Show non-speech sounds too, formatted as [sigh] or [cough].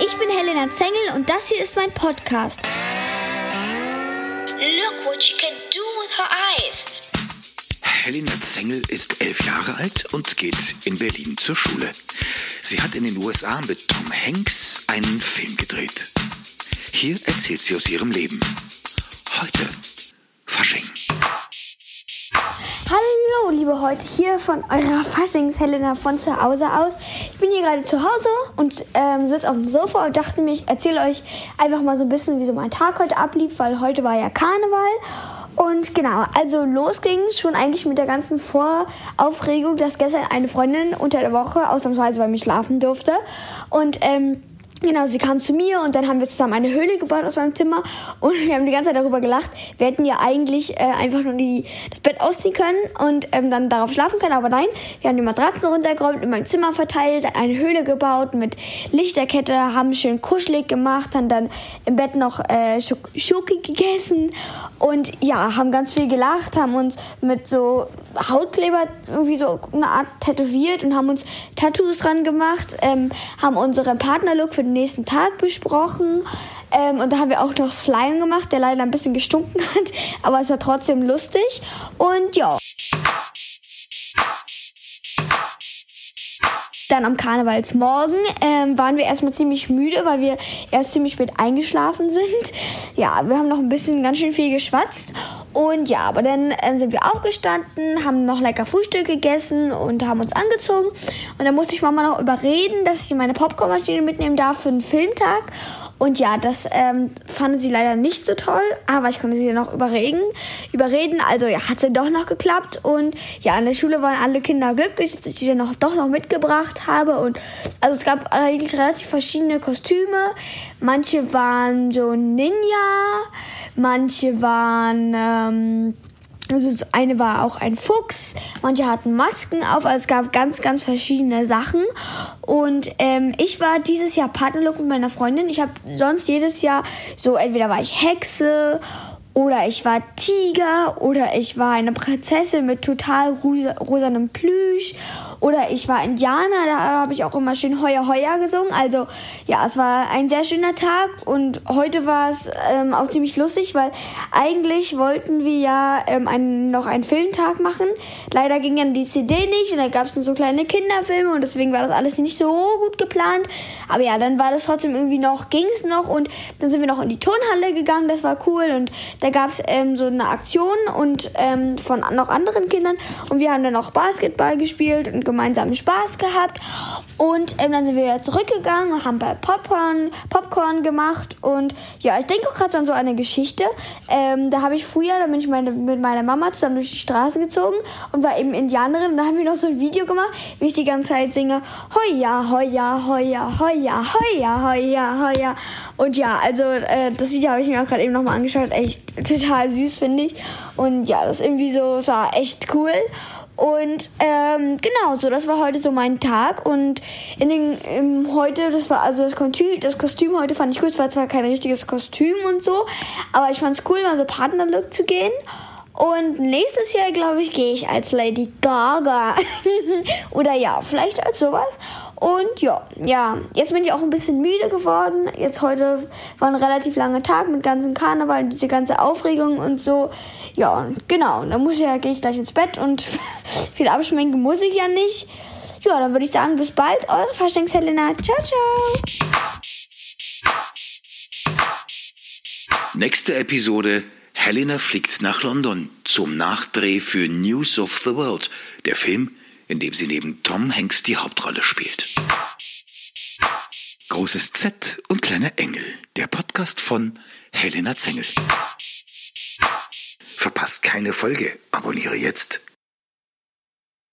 ich bin Helena Zengel und das hier ist mein Podcast. Look what she can do with her eyes. Helena Zengel ist elf Jahre alt und geht in Berlin zur Schule. Sie hat in den USA mit Tom Hanks einen Film gedreht. Hier erzählt sie aus ihrem Leben. Heute Fasching. Hallo, liebe heute hier von eurer Faschings-Helena von zu Hause aus. Ich bin hier gerade zu Hause und ähm, sitze auf dem Sofa und dachte mir, ich erzähle euch einfach mal so ein bisschen, wie so mein Tag heute ablief, weil heute war ja Karneval. Und genau, also los ging schon eigentlich mit der ganzen Voraufregung, dass gestern eine Freundin unter der Woche ausnahmsweise bei mir schlafen durfte. Und ähm, Genau, sie kam zu mir und dann haben wir zusammen eine Höhle gebaut aus meinem Zimmer und wir haben die ganze Zeit darüber gelacht. Wir hätten ja eigentlich äh, einfach nur die, das Bett ausziehen können und ähm, dann darauf schlafen können, aber nein, wir haben die Matratzen runtergeräumt, in meinem Zimmer verteilt, eine Höhle gebaut mit Lichterkette, haben schön kuschelig gemacht, haben dann im Bett noch äh, Schoki gegessen und ja, haben ganz viel gelacht, haben uns mit so Hautkleber irgendwie so eine Art tätowiert und haben uns Tattoos dran gemacht, ähm, haben unseren Partnerlook für den nächsten Tag besprochen. Ähm, und da haben wir auch noch Slime gemacht, der leider ein bisschen gestunken [laughs] hat, aber es war trotzdem lustig. Und ja. Dann am Karnevalsmorgen ähm, waren wir erstmal ziemlich müde, weil wir erst ziemlich spät eingeschlafen sind. Ja, wir haben noch ein bisschen ganz schön viel geschwatzt. Und ja, aber dann ähm, sind wir aufgestanden, haben noch lecker Frühstück gegessen und haben uns angezogen. Und dann musste ich Mama noch überreden, dass ich meine Popcornmaschine mitnehmen darf für einen Filmtag. Und ja, das ähm, fanden sie leider nicht so toll, aber ich konnte sie dann noch überreden. überreden. Also ja, hat dann doch noch geklappt. Und ja, in der Schule waren alle Kinder glücklich, dass ich die dann noch, doch noch mitgebracht habe. Und also es gab eigentlich relativ verschiedene Kostüme. Manche waren so Ninja, manche waren... Ähm, also eine war auch ein Fuchs, manche hatten Masken auf, also es gab ganz, ganz verschiedene Sachen. Und ähm, ich war dieses Jahr Partnerlook mit meiner Freundin. Ich habe sonst jedes Jahr so, entweder war ich Hexe oder ich war Tiger oder ich war eine Prinzessin mit total rosa, rosanem Plüsch oder ich war Indianer, da habe ich auch immer schön Heuer Heuer gesungen. Also ja, es war ein sehr schöner Tag und heute war es ähm, auch ziemlich lustig, weil eigentlich wollten wir ja ähm, einen, noch einen Filmtag machen. Leider ging dann die CD nicht und da gab es nur so kleine Kinderfilme und deswegen war das alles nicht so gut geplant. Aber ja, dann war das trotzdem irgendwie noch, ging es noch und dann sind wir noch in die Turnhalle gegangen, das war cool und da gab es ähm, so eine Aktion und ähm, von noch anderen Kindern und wir haben dann auch Basketball gespielt und gemeinsam Spaß gehabt und ähm, dann sind wir wieder zurückgegangen und haben bei Popcorn, Popcorn gemacht und ja, ich denke auch gerade an so eine Geschichte. Ähm, da habe ich früher, da bin ich meine, mit meiner Mama zusammen durch die Straßen gezogen und war eben Indianerin und da haben wir noch so ein Video gemacht, wie ich die ganze Zeit singe, Heuja, Heuja, Heuja, Heuja, Heuja, Heuja, Heuja. Und ja, also äh, das Video habe ich mir auch gerade eben nochmal angeschaut, echt total süß, finde ich. Und ja, das ist irgendwie so, war echt cool. Und ähm, genau, so das war heute so mein Tag und in den im, heute, das war also das Kostüm, das Kostüm heute fand ich cool. Es war zwar kein richtiges Kostüm und so, aber ich fand es cool, mal so Partnerlook zu gehen. Und nächstes Jahr, glaube ich, gehe ich als Lady Gaga. [laughs] Oder ja, vielleicht als sowas. Und ja, ja, jetzt bin ich auch ein bisschen müde geworden. Jetzt heute war ein relativ langer Tag mit ganzen Karneval und diese ganze Aufregung und so. Ja, genau. Dann muss ich ja, gehe ich gleich ins Bett und [laughs] viel abschminken muss ich ja nicht. Ja, dann würde ich sagen, bis bald, eure Faschings-Helena. Ciao, ciao. Nächste Episode Helena fliegt nach London zum Nachdreh für News of the World, der Film, in dem sie neben Tom Hanks die Hauptrolle spielt. Großes Z und kleiner Engel, der Podcast von Helena Zengel. Verpasst keine Folge, abonniere jetzt